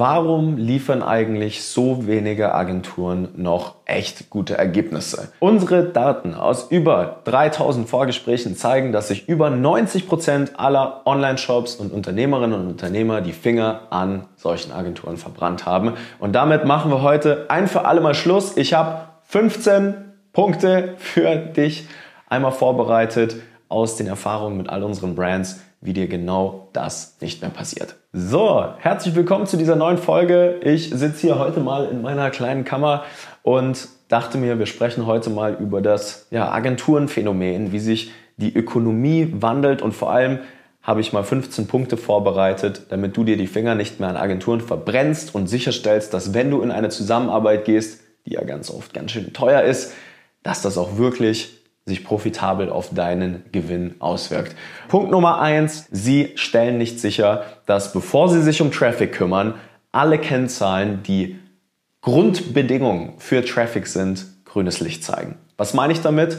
warum liefern eigentlich so wenige Agenturen noch echt gute Ergebnisse? Unsere Daten aus über 3000 Vorgesprächen zeigen, dass sich über 90 Prozent aller Online-Shops und Unternehmerinnen und Unternehmer die Finger an solchen Agenturen verbrannt haben. Und damit machen wir heute ein für alle Mal Schluss. Ich habe 15 Punkte für dich einmal vorbereitet aus den Erfahrungen mit all unseren Brands, wie dir genau das nicht mehr passiert. So, herzlich willkommen zu dieser neuen Folge. Ich sitze hier heute mal in meiner kleinen Kammer und dachte mir, wir sprechen heute mal über das ja, Agenturenphänomen, wie sich die Ökonomie wandelt und vor allem habe ich mal 15 Punkte vorbereitet, damit du dir die Finger nicht mehr an Agenturen verbrennst und sicherstellst, dass wenn du in eine Zusammenarbeit gehst, die ja ganz oft ganz schön teuer ist, dass das auch wirklich sich profitabel auf deinen Gewinn auswirkt. Punkt Nummer eins: Sie stellen nicht sicher, dass bevor Sie sich um Traffic kümmern, alle Kennzahlen, die Grundbedingungen für Traffic sind, grünes Licht zeigen. Was meine ich damit?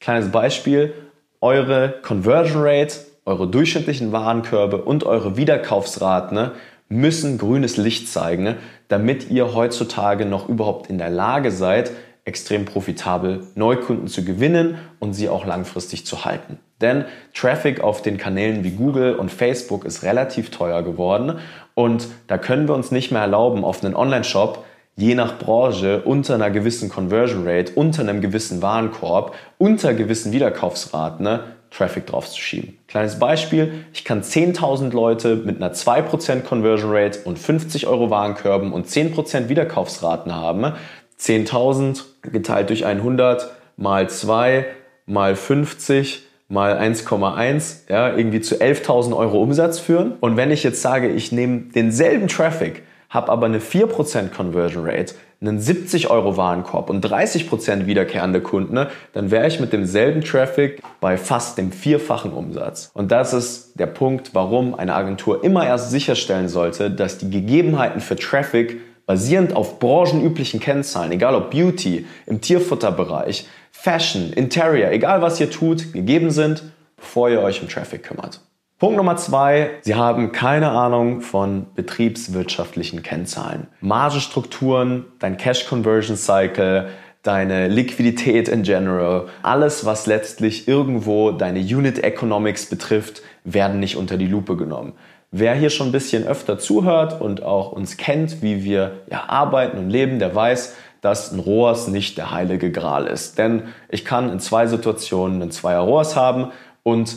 Kleines Beispiel. Eure Conversion Rate, eure durchschnittlichen Warenkörbe und eure Wiederkaufsraten ne, müssen grünes Licht zeigen, damit ihr heutzutage noch überhaupt in der Lage seid, extrem profitabel Neukunden zu gewinnen und sie auch langfristig zu halten. Denn Traffic auf den Kanälen wie Google und Facebook ist relativ teuer geworden und da können wir uns nicht mehr erlauben, auf einen Online-Shop je nach Branche unter einer gewissen Conversion Rate, unter einem gewissen Warenkorb, unter gewissen Wiederkaufsraten ne, Traffic draufzuschieben. Kleines Beispiel, ich kann 10.000 Leute mit einer 2% Conversion Rate und 50 Euro Warenkörben und 10% Wiederkaufsraten haben. 10.000 geteilt durch 100 mal 2 mal 50 mal 1,1, ja, irgendwie zu 11.000 Euro Umsatz führen. Und wenn ich jetzt sage, ich nehme denselben Traffic, habe aber eine 4% Conversion Rate, einen 70 Euro Warenkorb und 30% wiederkehrende Kunden, dann wäre ich mit demselben Traffic bei fast dem vierfachen Umsatz. Und das ist der Punkt, warum eine Agentur immer erst sicherstellen sollte, dass die Gegebenheiten für Traffic basierend auf branchenüblichen Kennzahlen, egal ob Beauty, im Tierfutterbereich, Fashion, Interior, egal was ihr tut, gegeben sind, bevor ihr euch um Traffic kümmert. Punkt Nummer zwei, Sie haben keine Ahnung von betriebswirtschaftlichen Kennzahlen. Margenstrukturen, dein Cash Conversion Cycle, deine Liquidität in general, alles, was letztlich irgendwo deine Unit Economics betrifft, werden nicht unter die Lupe genommen. Wer hier schon ein bisschen öfter zuhört und auch uns kennt, wie wir ja, arbeiten und leben, der weiß, dass ein ROAS nicht der heilige Gral ist. Denn ich kann in zwei Situationen einen Zweier ROAS haben und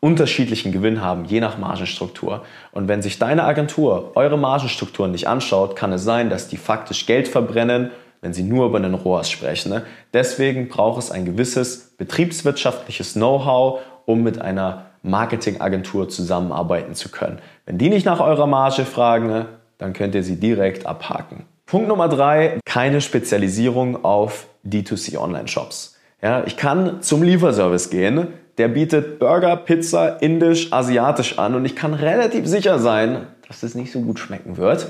unterschiedlichen Gewinn haben, je nach Margenstruktur. Und wenn sich deine Agentur eure Margenstrukturen nicht anschaut, kann es sein, dass die faktisch Geld verbrennen, wenn sie nur über einen ROAS sprechen. Ne? Deswegen braucht es ein gewisses betriebswirtschaftliches Know-how, um mit einer Marketingagentur zusammenarbeiten zu können. Wenn die nicht nach eurer Marge fragen, dann könnt ihr sie direkt abhaken. Punkt Nummer drei, keine Spezialisierung auf D2C Online-Shops. Ja, ich kann zum Lieferservice gehen, der bietet Burger, Pizza, Indisch, Asiatisch an und ich kann relativ sicher sein, dass es nicht so gut schmecken wird.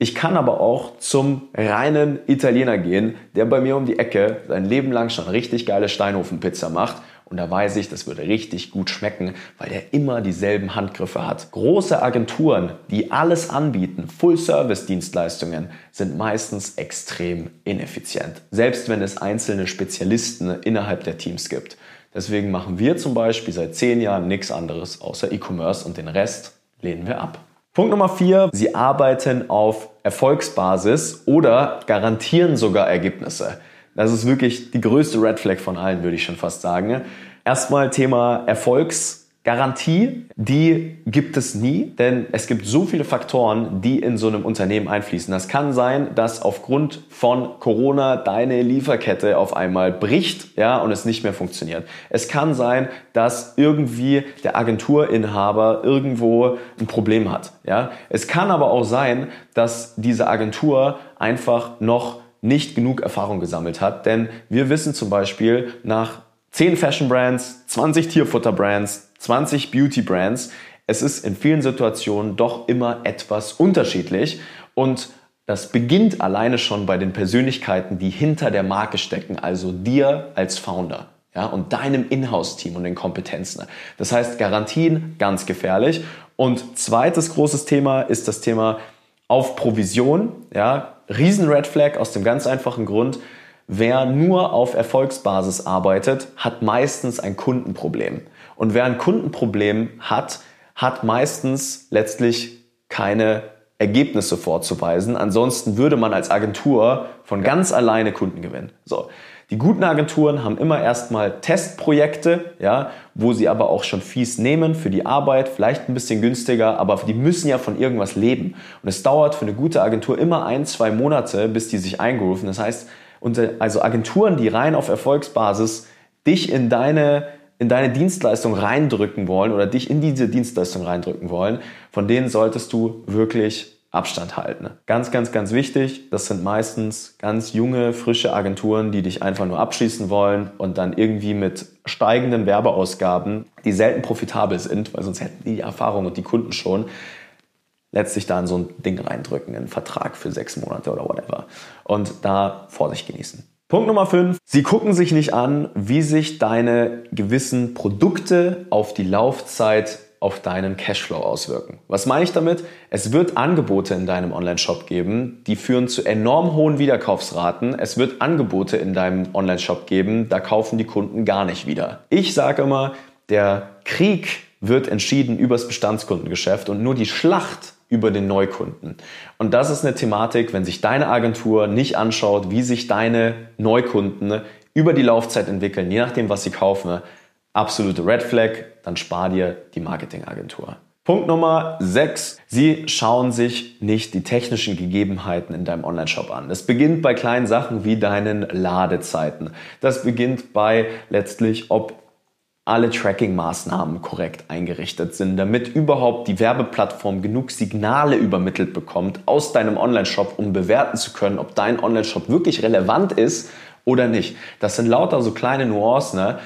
Ich kann aber auch zum reinen Italiener gehen, der bei mir um die Ecke sein Leben lang schon richtig geile Steinofenpizza macht und da weiß ich, das würde richtig gut schmecken, weil der immer dieselben Handgriffe hat. Große Agenturen, die alles anbieten, Full-Service-Dienstleistungen, sind meistens extrem ineffizient. Selbst wenn es einzelne Spezialisten innerhalb der Teams gibt. Deswegen machen wir zum Beispiel seit zehn Jahren nichts anderes außer E-Commerce und den Rest lehnen wir ab. Punkt Nummer vier, Sie arbeiten auf Erfolgsbasis oder garantieren sogar Ergebnisse. Das ist wirklich die größte Red Flag von allen, würde ich schon fast sagen. Erstmal Thema Erfolgsgarantie. Die gibt es nie, denn es gibt so viele Faktoren, die in so einem Unternehmen einfließen. Das kann sein, dass aufgrund von Corona deine Lieferkette auf einmal bricht, ja, und es nicht mehr funktioniert. Es kann sein, dass irgendwie der Agenturinhaber irgendwo ein Problem hat, ja. Es kann aber auch sein, dass diese Agentur einfach noch nicht genug Erfahrung gesammelt hat. Denn wir wissen zum Beispiel nach 10 Fashion Brands, 20 Tierfutter Brands, 20 Beauty Brands, es ist in vielen Situationen doch immer etwas unterschiedlich und das beginnt alleine schon bei den Persönlichkeiten, die hinter der Marke stecken, also dir als Founder. Ja, und deinem Inhouse-Team und den Kompetenzen. Das heißt, Garantien ganz gefährlich. Und zweites großes Thema ist das Thema auf Provision. Ja, riesen Red Flag aus dem ganz einfachen Grund, wer nur auf Erfolgsbasis arbeitet, hat meistens ein Kundenproblem. Und wer ein Kundenproblem hat, hat meistens letztlich keine Ergebnisse vorzuweisen. Ansonsten würde man als Agentur von ganz alleine Kunden gewinnen. So. Die guten Agenturen haben immer erstmal Testprojekte, ja, wo sie aber auch schon fies nehmen für die Arbeit, vielleicht ein bisschen günstiger, aber die müssen ja von irgendwas leben. Und es dauert für eine gute Agentur immer ein, zwei Monate, bis die sich eingerufen. Das heißt, also Agenturen, die rein auf Erfolgsbasis dich in deine in deine Dienstleistung reindrücken wollen oder dich in diese Dienstleistung reindrücken wollen, von denen solltest du wirklich Abstand halten. Ganz, ganz, ganz wichtig, das sind meistens ganz junge, frische Agenturen, die dich einfach nur abschließen wollen und dann irgendwie mit steigenden Werbeausgaben, die selten profitabel sind, weil sonst hätten die die Erfahrung und die Kunden schon, letztlich da in so ein Ding reindrücken, einen Vertrag für sechs Monate oder whatever. Und da Vorsicht genießen. Punkt Nummer 5. Sie gucken sich nicht an, wie sich deine gewissen Produkte auf die Laufzeit auf deinen Cashflow auswirken. Was meine ich damit? Es wird Angebote in deinem Online-Shop geben, die führen zu enorm hohen Wiederkaufsraten. Es wird Angebote in deinem Online-Shop geben, da kaufen die Kunden gar nicht wieder. Ich sage immer, der Krieg wird entschieden übers Bestandskundengeschäft und nur die Schlacht über den Neukunden. Und das ist eine Thematik, wenn sich deine Agentur nicht anschaut, wie sich deine Neukunden über die Laufzeit entwickeln, je nachdem, was sie kaufen, absolute Red Flag, dann spar dir die Marketingagentur. Punkt Nummer 6. Sie schauen sich nicht die technischen Gegebenheiten in deinem Online-Shop an. Das beginnt bei kleinen Sachen wie deinen Ladezeiten. Das beginnt bei letztlich, ob alle Tracking-Maßnahmen korrekt eingerichtet sind, damit überhaupt die Werbeplattform genug Signale übermittelt bekommt aus deinem Online-Shop, um bewerten zu können, ob dein Online-Shop wirklich relevant ist oder nicht. Das sind lauter so kleine Nuancen, ne?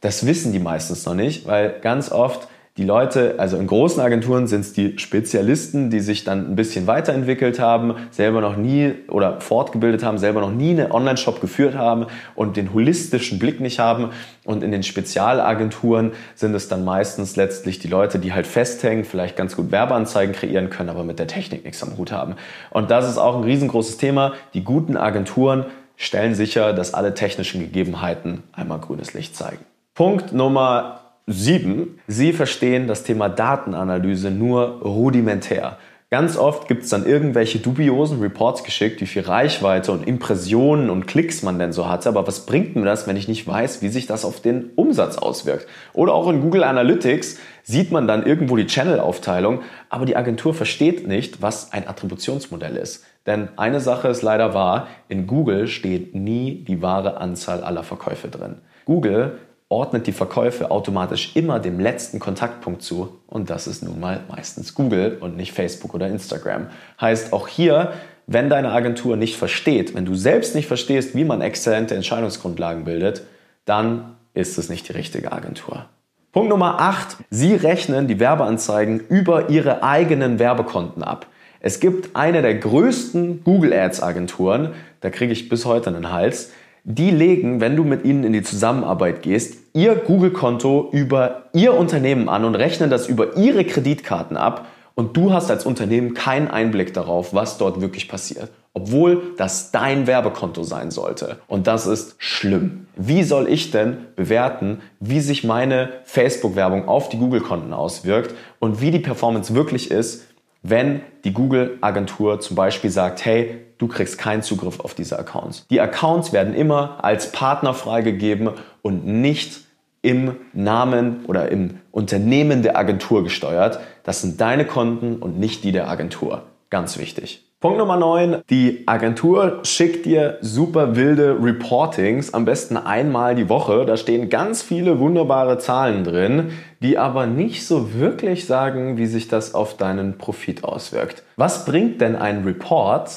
Das wissen die meistens noch nicht, weil ganz oft die Leute, also in großen Agenturen sind es die Spezialisten, die sich dann ein bisschen weiterentwickelt haben, selber noch nie oder fortgebildet haben, selber noch nie einen Online-Shop geführt haben und den holistischen Blick nicht haben. Und in den Spezialagenturen sind es dann meistens letztlich die Leute, die halt festhängen, vielleicht ganz gut Werbeanzeigen kreieren können, aber mit der Technik nichts am Hut haben. Und das ist auch ein riesengroßes Thema. Die guten Agenturen stellen sicher, dass alle technischen Gegebenheiten einmal grünes Licht zeigen. Punkt Nummer sieben. Sie verstehen das Thema Datenanalyse nur rudimentär. Ganz oft gibt es dann irgendwelche dubiosen Reports geschickt, wie viel Reichweite und Impressionen und Klicks man denn so hatte. Aber was bringt mir das, wenn ich nicht weiß, wie sich das auf den Umsatz auswirkt? Oder auch in Google Analytics sieht man dann irgendwo die Channel-Aufteilung, aber die Agentur versteht nicht, was ein Attributionsmodell ist. Denn eine Sache ist leider wahr, in Google steht nie die wahre Anzahl aller Verkäufe drin. Google ordnet die Verkäufe automatisch immer dem letzten Kontaktpunkt zu und das ist nun mal meistens Google und nicht Facebook oder Instagram. Heißt auch hier, wenn deine Agentur nicht versteht, wenn du selbst nicht verstehst, wie man exzellente Entscheidungsgrundlagen bildet, dann ist es nicht die richtige Agentur. Punkt Nummer 8. Sie rechnen die Werbeanzeigen über ihre eigenen Werbekonten ab. Es gibt eine der größten Google Ads Agenturen, da kriege ich bis heute einen Hals, die legen, wenn du mit ihnen in die Zusammenarbeit gehst, ihr Google-Konto über ihr Unternehmen an und rechnen das über ihre Kreditkarten ab und du hast als Unternehmen keinen Einblick darauf, was dort wirklich passiert. Obwohl das dein Werbekonto sein sollte. Und das ist schlimm. Wie soll ich denn bewerten, wie sich meine Facebook-Werbung auf die Google-Konten auswirkt und wie die Performance wirklich ist, wenn die Google-Agentur zum Beispiel sagt, hey, du kriegst keinen Zugriff auf diese Accounts. Die Accounts werden immer als Partner freigegeben und nicht im Namen oder im Unternehmen der Agentur gesteuert. Das sind deine Konten und nicht die der Agentur. Ganz wichtig. Punkt Nummer 9. Die Agentur schickt dir super wilde Reportings, am besten einmal die Woche. Da stehen ganz viele wunderbare Zahlen drin, die aber nicht so wirklich sagen, wie sich das auf deinen Profit auswirkt. Was bringt denn ein Report,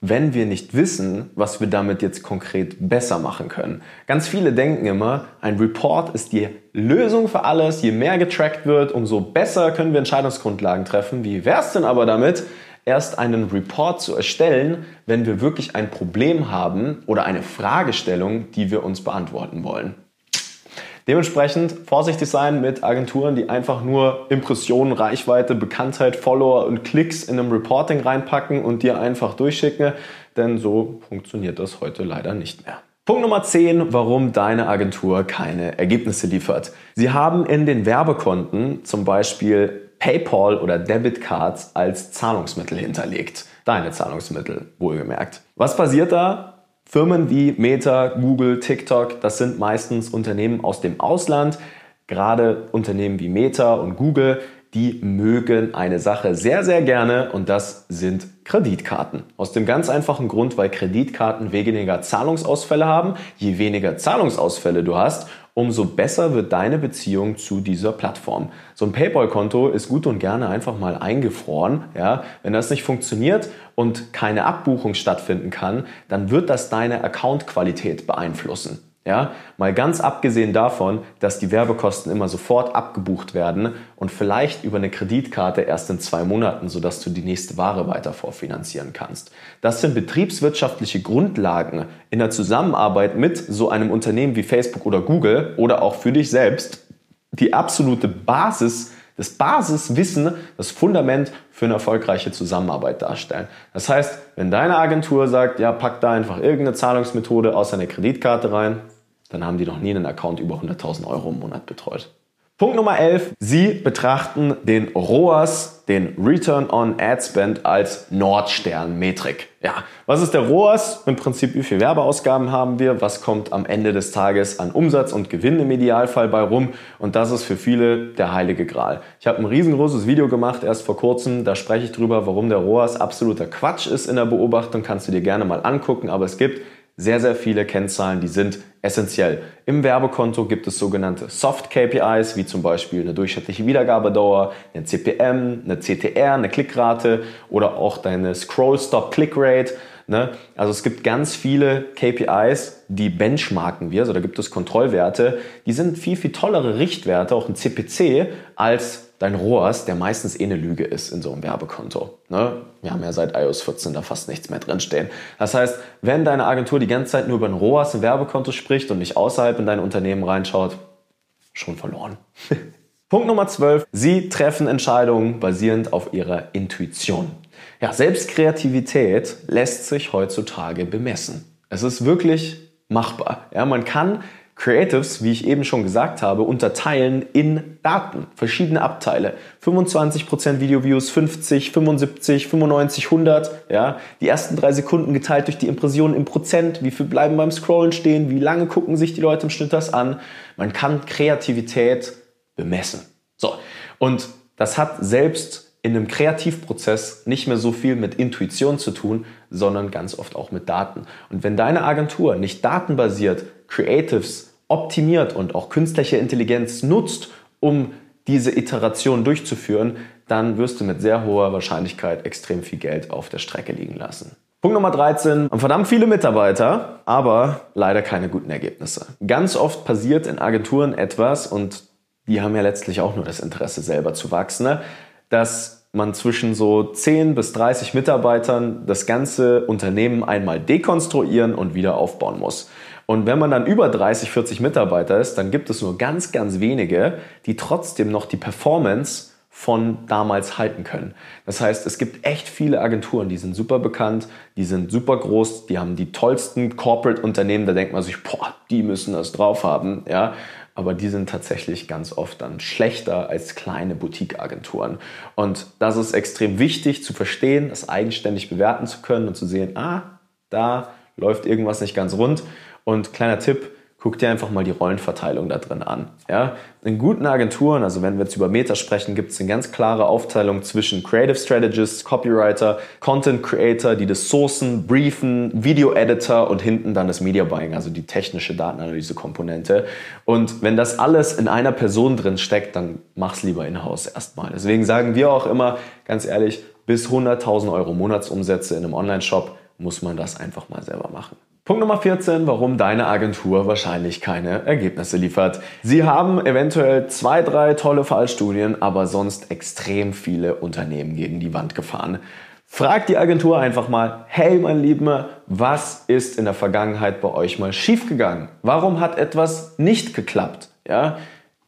wenn wir nicht wissen, was wir damit jetzt konkret besser machen können. Ganz viele denken immer, ein Report ist die Lösung für alles. Je mehr getrackt wird, umso besser können wir Entscheidungsgrundlagen treffen. Wie wäre es denn aber damit, erst einen Report zu erstellen, wenn wir wirklich ein Problem haben oder eine Fragestellung, die wir uns beantworten wollen? Dementsprechend vorsichtig sein mit Agenturen, die einfach nur Impressionen, Reichweite, Bekanntheit, Follower und Klicks in einem Reporting reinpacken und dir einfach durchschicken, denn so funktioniert das heute leider nicht mehr. Punkt Nummer 10, warum deine Agentur keine Ergebnisse liefert. Sie haben in den Werbekonten zum Beispiel PayPal oder Debitcards als Zahlungsmittel hinterlegt. Deine Zahlungsmittel, wohlgemerkt. Was passiert da? Firmen wie Meta, Google, TikTok, das sind meistens Unternehmen aus dem Ausland. Gerade Unternehmen wie Meta und Google, die mögen eine Sache sehr, sehr gerne und das sind Kreditkarten. Aus dem ganz einfachen Grund, weil Kreditkarten weniger Zahlungsausfälle haben. Je weniger Zahlungsausfälle du hast, umso besser wird deine Beziehung zu dieser Plattform. So ein PayPal-Konto ist gut und gerne einfach mal eingefroren. Ja? Wenn das nicht funktioniert und keine Abbuchung stattfinden kann, dann wird das deine Account-Qualität beeinflussen. Ja, mal ganz abgesehen davon, dass die Werbekosten immer sofort abgebucht werden und vielleicht über eine Kreditkarte erst in zwei Monaten, sodass du die nächste Ware weiter vorfinanzieren kannst. Das sind betriebswirtschaftliche Grundlagen in der Zusammenarbeit mit so einem Unternehmen wie Facebook oder Google oder auch für dich selbst, die absolute Basis, das Basiswissen, das Fundament für eine erfolgreiche Zusammenarbeit darstellen. Das heißt, wenn deine Agentur sagt, ja, pack da einfach irgendeine Zahlungsmethode aus einer Kreditkarte rein, dann haben die noch nie einen Account über 100.000 Euro im Monat betreut. Punkt Nummer 11. Sie betrachten den ROAS, den Return on Ad Spend, als Nordstern-Metrik. Ja, was ist der ROAS? Im Prinzip, wie viele Werbeausgaben haben wir? Was kommt am Ende des Tages an Umsatz und Gewinn im Idealfall bei rum? Und das ist für viele der heilige Gral. Ich habe ein riesengroßes Video gemacht, erst vor kurzem. Da spreche ich drüber, warum der ROAS absoluter Quatsch ist in der Beobachtung. Kannst du dir gerne mal angucken. Aber es gibt sehr, sehr viele Kennzahlen, die sind essentiell. Im Werbekonto gibt es sogenannte Soft KPIs, wie zum Beispiel eine durchschnittliche Wiedergabedauer, eine CPM, eine CTR, eine Klickrate oder auch deine Scroll Stop Click Rate. Ne? Also es gibt ganz viele KPIs, die benchmarken wir, also da gibt es Kontrollwerte, die sind viel, viel tollere Richtwerte, auch ein CPC, als dein ROAS, der meistens eh eine Lüge ist in so einem Werbekonto. Ne? Wir haben ja seit iOS 14 da fast nichts mehr drinstehen. Das heißt, wenn deine Agentur die ganze Zeit nur über ein ROAS im Werbekonto spricht und nicht außerhalb in dein Unternehmen reinschaut, schon verloren. Punkt Nummer 12. Sie treffen Entscheidungen basierend auf ihrer Intuition. Ja, Selbstkreativität lässt sich heutzutage bemessen. Es ist wirklich machbar. Ja, man kann Creatives, wie ich eben schon gesagt habe, unterteilen in Daten, verschiedene Abteile. 25% Video-Views, 50, 75, 95, 100. Ja? Die ersten drei Sekunden geteilt durch die Impressionen im Prozent. Wie viel bleiben beim Scrollen stehen? Wie lange gucken sich die Leute im Schnitt das an? Man kann Kreativität bemessen. So. Und das hat selbst in einem Kreativprozess nicht mehr so viel mit Intuition zu tun, sondern ganz oft auch mit Daten. Und wenn deine Agentur nicht datenbasiert Creatives optimiert und auch künstliche Intelligenz nutzt, um diese Iteration durchzuführen, dann wirst du mit sehr hoher Wahrscheinlichkeit extrem viel Geld auf der Strecke liegen lassen. Punkt Nummer 13. Haben verdammt viele Mitarbeiter, aber leider keine guten Ergebnisse. Ganz oft passiert in Agenturen etwas und die haben ja letztlich auch nur das Interesse selber zu wachsen, ne? Dass man zwischen so 10 bis 30 Mitarbeitern das ganze Unternehmen einmal dekonstruieren und wieder aufbauen muss. Und wenn man dann über 30, 40 Mitarbeiter ist, dann gibt es nur ganz, ganz wenige, die trotzdem noch die Performance von damals halten können. Das heißt, es gibt echt viele Agenturen, die sind super bekannt, die sind super groß, die haben die tollsten Corporate-Unternehmen, da denkt man sich, boah, die müssen das drauf haben, ja. Aber die sind tatsächlich ganz oft dann schlechter als kleine Boutique-Agenturen. Und das ist extrem wichtig zu verstehen, das eigenständig bewerten zu können und zu sehen, ah, da läuft irgendwas nicht ganz rund. Und kleiner Tipp, guck dir einfach mal die Rollenverteilung da drin an. Ja? In guten Agenturen, also wenn wir jetzt über Meta sprechen, gibt es eine ganz klare Aufteilung zwischen Creative Strategists, Copywriter, Content Creator, die das sourcen, briefen, Video Editor und hinten dann das Media Buying, also die technische Datenanalyse-Komponente. Und wenn das alles in einer Person drin steckt, dann mach's lieber in-house erstmal. Deswegen sagen wir auch immer, ganz ehrlich, bis 100.000 Euro Monatsumsätze in einem Online-Shop muss man das einfach mal selber machen. Punkt Nummer 14, warum deine Agentur wahrscheinlich keine Ergebnisse liefert. Sie haben eventuell zwei, drei tolle Fallstudien, aber sonst extrem viele Unternehmen gegen die Wand gefahren. Frag die Agentur einfach mal, hey mein Lieben, was ist in der Vergangenheit bei euch mal schiefgegangen? Warum hat etwas nicht geklappt? Ja?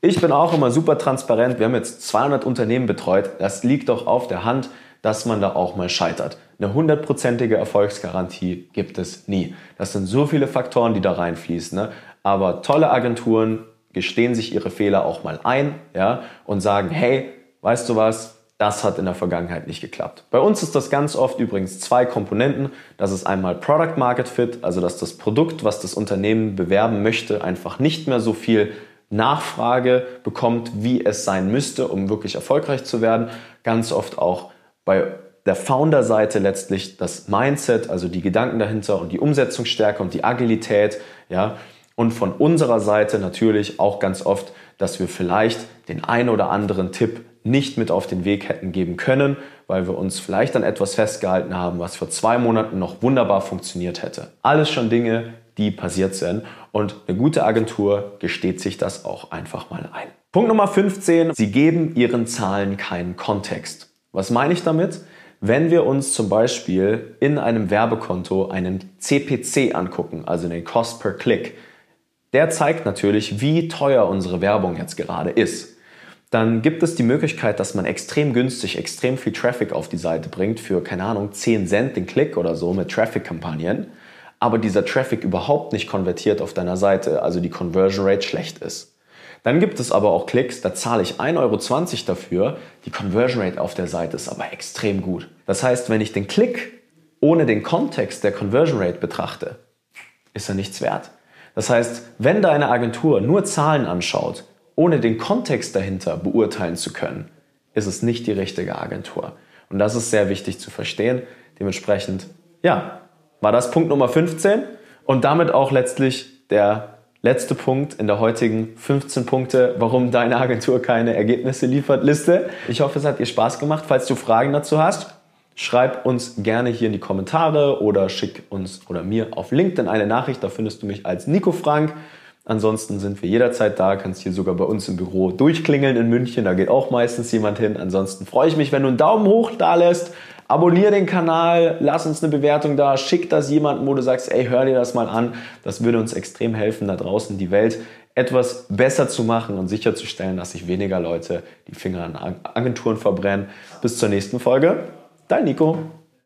Ich bin auch immer super transparent. Wir haben jetzt 200 Unternehmen betreut. Das liegt doch auf der Hand, dass man da auch mal scheitert. Eine hundertprozentige Erfolgsgarantie gibt es nie. Das sind so viele Faktoren, die da reinfließen. Ne? Aber tolle Agenturen gestehen sich ihre Fehler auch mal ein ja, und sagen, hey, weißt du was, das hat in der Vergangenheit nicht geklappt. Bei uns ist das ganz oft übrigens zwei Komponenten. Das ist einmal Product Market Fit, also dass das Produkt, was das Unternehmen bewerben möchte, einfach nicht mehr so viel Nachfrage bekommt, wie es sein müsste, um wirklich erfolgreich zu werden. Ganz oft auch bei der Founder-Seite letztlich das Mindset, also die Gedanken dahinter und die Umsetzungsstärke und die Agilität, ja. Und von unserer Seite natürlich auch ganz oft, dass wir vielleicht den einen oder anderen Tipp nicht mit auf den Weg hätten geben können, weil wir uns vielleicht an etwas festgehalten haben, was vor zwei Monaten noch wunderbar funktioniert hätte. Alles schon Dinge, die passiert sind und eine gute Agentur gesteht sich das auch einfach mal ein. Punkt Nummer 15, sie geben ihren Zahlen keinen Kontext. Was meine ich damit? Wenn wir uns zum Beispiel in einem Werbekonto einen CPC angucken, also den Cost per Click, der zeigt natürlich, wie teuer unsere Werbung jetzt gerade ist dann gibt es die Möglichkeit, dass man extrem günstig, extrem viel Traffic auf die Seite bringt für, keine Ahnung, 10 Cent den Klick oder so mit Traffic-Kampagnen, aber dieser Traffic überhaupt nicht konvertiert auf deiner Seite, also die Conversion Rate schlecht ist. Dann gibt es aber auch Klicks, da zahle ich 1,20 Euro dafür, die Conversion Rate auf der Seite ist aber extrem gut. Das heißt, wenn ich den Klick ohne den Kontext der Conversion Rate betrachte, ist er nichts wert. Das heißt, wenn deine Agentur nur Zahlen anschaut, ohne den Kontext dahinter beurteilen zu können, ist es nicht die richtige Agentur. Und das ist sehr wichtig zu verstehen. Dementsprechend, ja, war das Punkt Nummer 15 und damit auch letztlich der letzte Punkt in der heutigen 15 Punkte, warum deine Agentur keine Ergebnisse liefert, Liste. Ich hoffe, es hat dir Spaß gemacht. Falls du Fragen dazu hast, schreib uns gerne hier in die Kommentare oder schick uns oder mir auf LinkedIn eine Nachricht. Da findest du mich als Nico Frank. Ansonsten sind wir jederzeit da, kannst hier sogar bei uns im Büro durchklingeln in München, da geht auch meistens jemand hin. Ansonsten freue ich mich, wenn du einen Daumen hoch da lässt, abonniere den Kanal, lass uns eine Bewertung da, schick das jemandem, wo du sagst, ey, hör dir das mal an. Das würde uns extrem helfen, da draußen die Welt etwas besser zu machen und sicherzustellen, dass sich weniger Leute die Finger an Agenturen verbrennen. Bis zur nächsten Folge. Dein Nico.